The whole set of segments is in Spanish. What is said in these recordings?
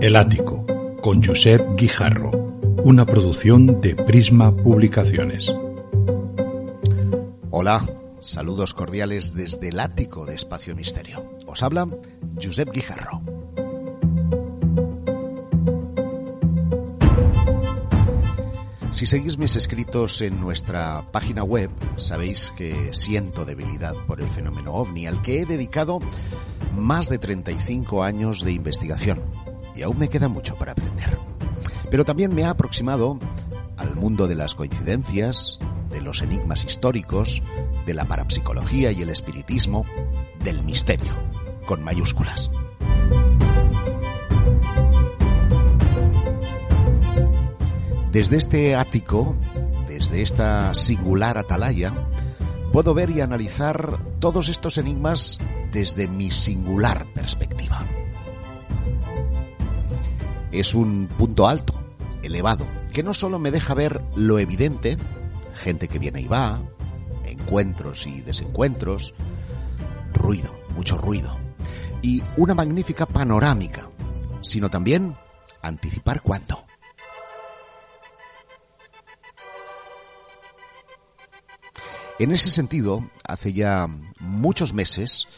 El Ático, con Josep Guijarro, una producción de Prisma Publicaciones. Hola, saludos cordiales desde el Ático de Espacio Misterio. Os habla Josep Guijarro. Si seguís mis escritos en nuestra página web, sabéis que siento debilidad por el fenómeno ovni, al que he dedicado más de 35 años de investigación y aún me queda mucho para aprender. Pero también me ha aproximado al mundo de las coincidencias, de los enigmas históricos, de la parapsicología y el espiritismo, del misterio, con mayúsculas. Desde este ático, desde esta singular atalaya, puedo ver y analizar todos estos enigmas desde mi singular perspectiva. Es un punto alto, elevado, que no solo me deja ver lo evidente, gente que viene y va, encuentros y desencuentros, ruido, mucho ruido, y una magnífica panorámica, sino también anticipar cuándo. En ese sentido, hace ya muchos meses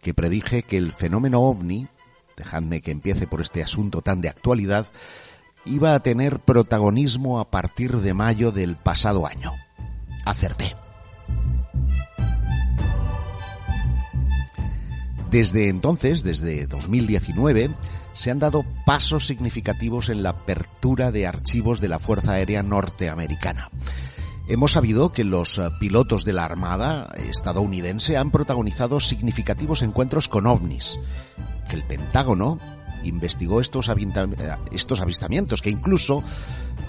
que predije que el fenómeno ovni, dejadme que empiece por este asunto tan de actualidad, iba a tener protagonismo a partir de mayo del pasado año. Acerté. Desde entonces, desde 2019, se han dado pasos significativos en la apertura de archivos de la Fuerza Aérea Norteamericana. Hemos sabido que los eh, pilotos de la Armada estadounidense han protagonizado significativos encuentros con ovnis, que el Pentágono investigó estos, eh, estos avistamientos, que incluso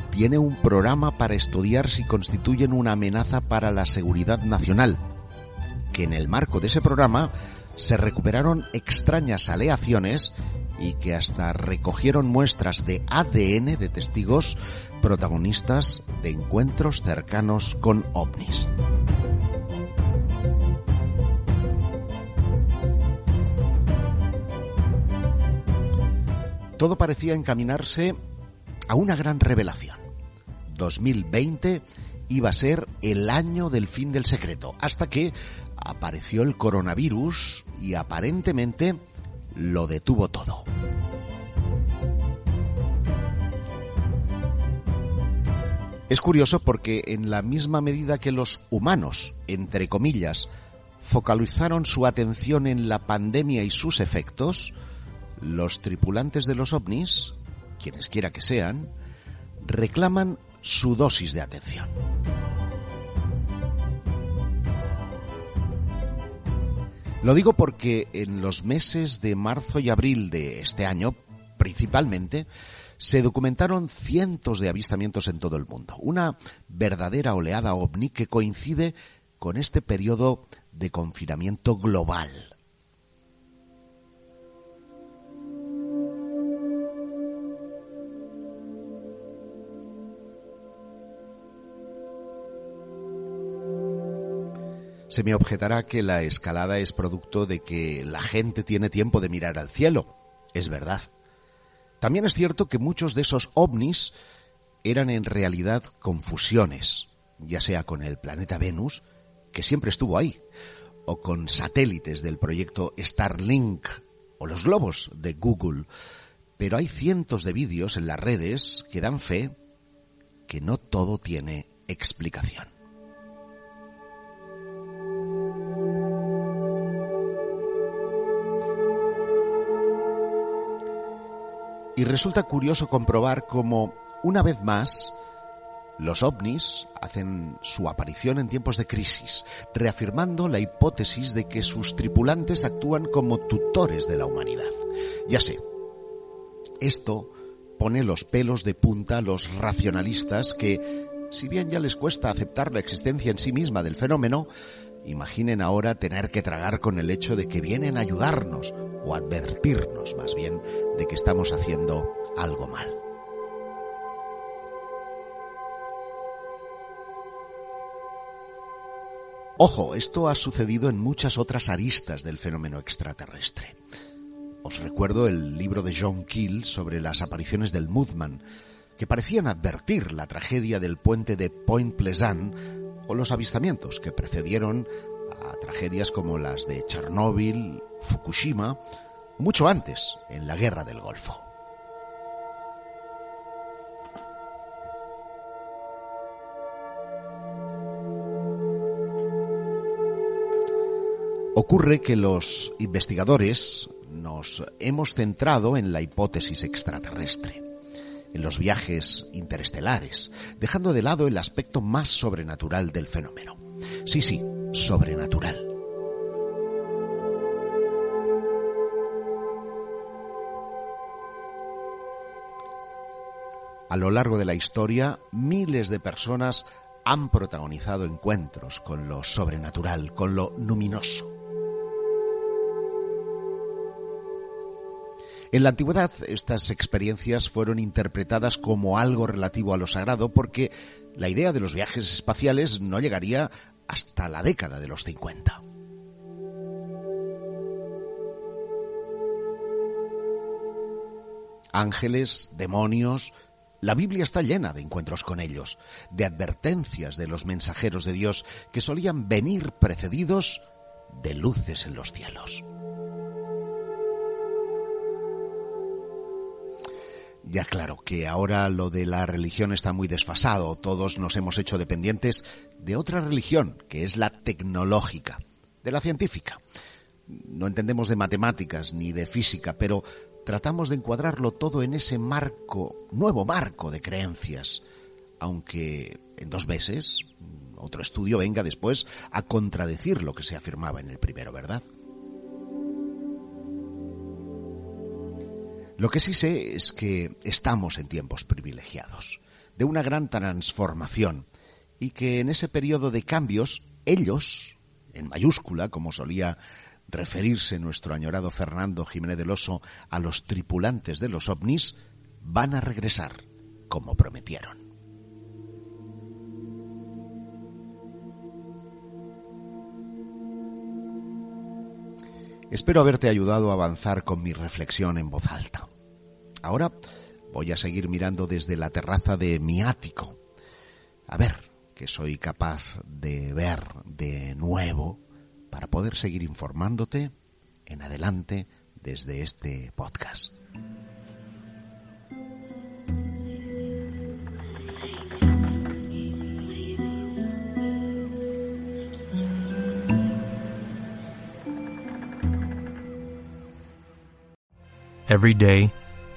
tiene un programa para estudiar si constituyen una amenaza para la seguridad nacional, que en el marco de ese programa se recuperaron extrañas aleaciones y que hasta recogieron muestras de ADN de testigos protagonistas de encuentros cercanos con ovnis. Todo parecía encaminarse a una gran revelación. 2020 iba a ser el año del fin del secreto, hasta que apareció el coronavirus y aparentemente lo detuvo todo. Es curioso porque en la misma medida que los humanos, entre comillas, focalizaron su atención en la pandemia y sus efectos, los tripulantes de los ovnis, quienes quiera que sean, reclaman su dosis de atención. Lo digo porque en los meses de marzo y abril de este año, principalmente, se documentaron cientos de avistamientos en todo el mundo. Una verdadera oleada ovni que coincide con este periodo de confinamiento global. Se me objetará que la escalada es producto de que la gente tiene tiempo de mirar al cielo. Es verdad. También es cierto que muchos de esos ovnis eran en realidad confusiones, ya sea con el planeta Venus, que siempre estuvo ahí, o con satélites del proyecto Starlink, o los globos de Google. Pero hay cientos de vídeos en las redes que dan fe que no todo tiene explicación. Y resulta curioso comprobar cómo, una vez más, los ovnis hacen su aparición en tiempos de crisis, reafirmando la hipótesis de que sus tripulantes actúan como tutores de la humanidad. Ya sé, esto pone los pelos de punta a los racionalistas que, si bien ya les cuesta aceptar la existencia en sí misma del fenómeno, imaginen ahora tener que tragar con el hecho de que vienen a ayudarnos, o advertirnos más bien, de que estamos haciendo algo mal. Ojo, esto ha sucedido en muchas otras aristas del fenómeno extraterrestre. Os recuerdo el libro de John Keel sobre las apariciones del Mothman, que parecían advertir la tragedia del puente de Point Pleasant o los avistamientos que precedieron a tragedias como las de Chernóbil, Fukushima, mucho antes, en la Guerra del Golfo. Ocurre que los investigadores nos hemos centrado en la hipótesis extraterrestre, en los viajes interestelares, dejando de lado el aspecto más sobrenatural del fenómeno. Sí, sí, sobrenatural. A lo largo de la historia, miles de personas han protagonizado encuentros con lo sobrenatural, con lo luminoso. En la antigüedad estas experiencias fueron interpretadas como algo relativo a lo sagrado porque la idea de los viajes espaciales no llegaría hasta la década de los 50. Ángeles, demonios, la Biblia está llena de encuentros con ellos, de advertencias de los mensajeros de Dios que solían venir precedidos de luces en los cielos. Ya claro que ahora lo de la religión está muy desfasado, todos nos hemos hecho dependientes de otra religión, que es la tecnológica, de la científica. No entendemos de matemáticas ni de física, pero tratamos de encuadrarlo todo en ese marco, nuevo marco de creencias, aunque en dos veces otro estudio venga después a contradecir lo que se afirmaba en el primero, ¿verdad? Lo que sí sé es que estamos en tiempos privilegiados, de una gran transformación, y que en ese periodo de cambios, ellos, en mayúscula, como solía referirse nuestro añorado Fernando Jiménez del Oso a los tripulantes de los ovnis, van a regresar, como prometieron. Espero haberte ayudado a avanzar con mi reflexión en voz alta. Ahora voy a seguir mirando desde la terraza de mi ático. A ver qué soy capaz de ver de nuevo para poder seguir informándote en adelante desde este podcast. Every day,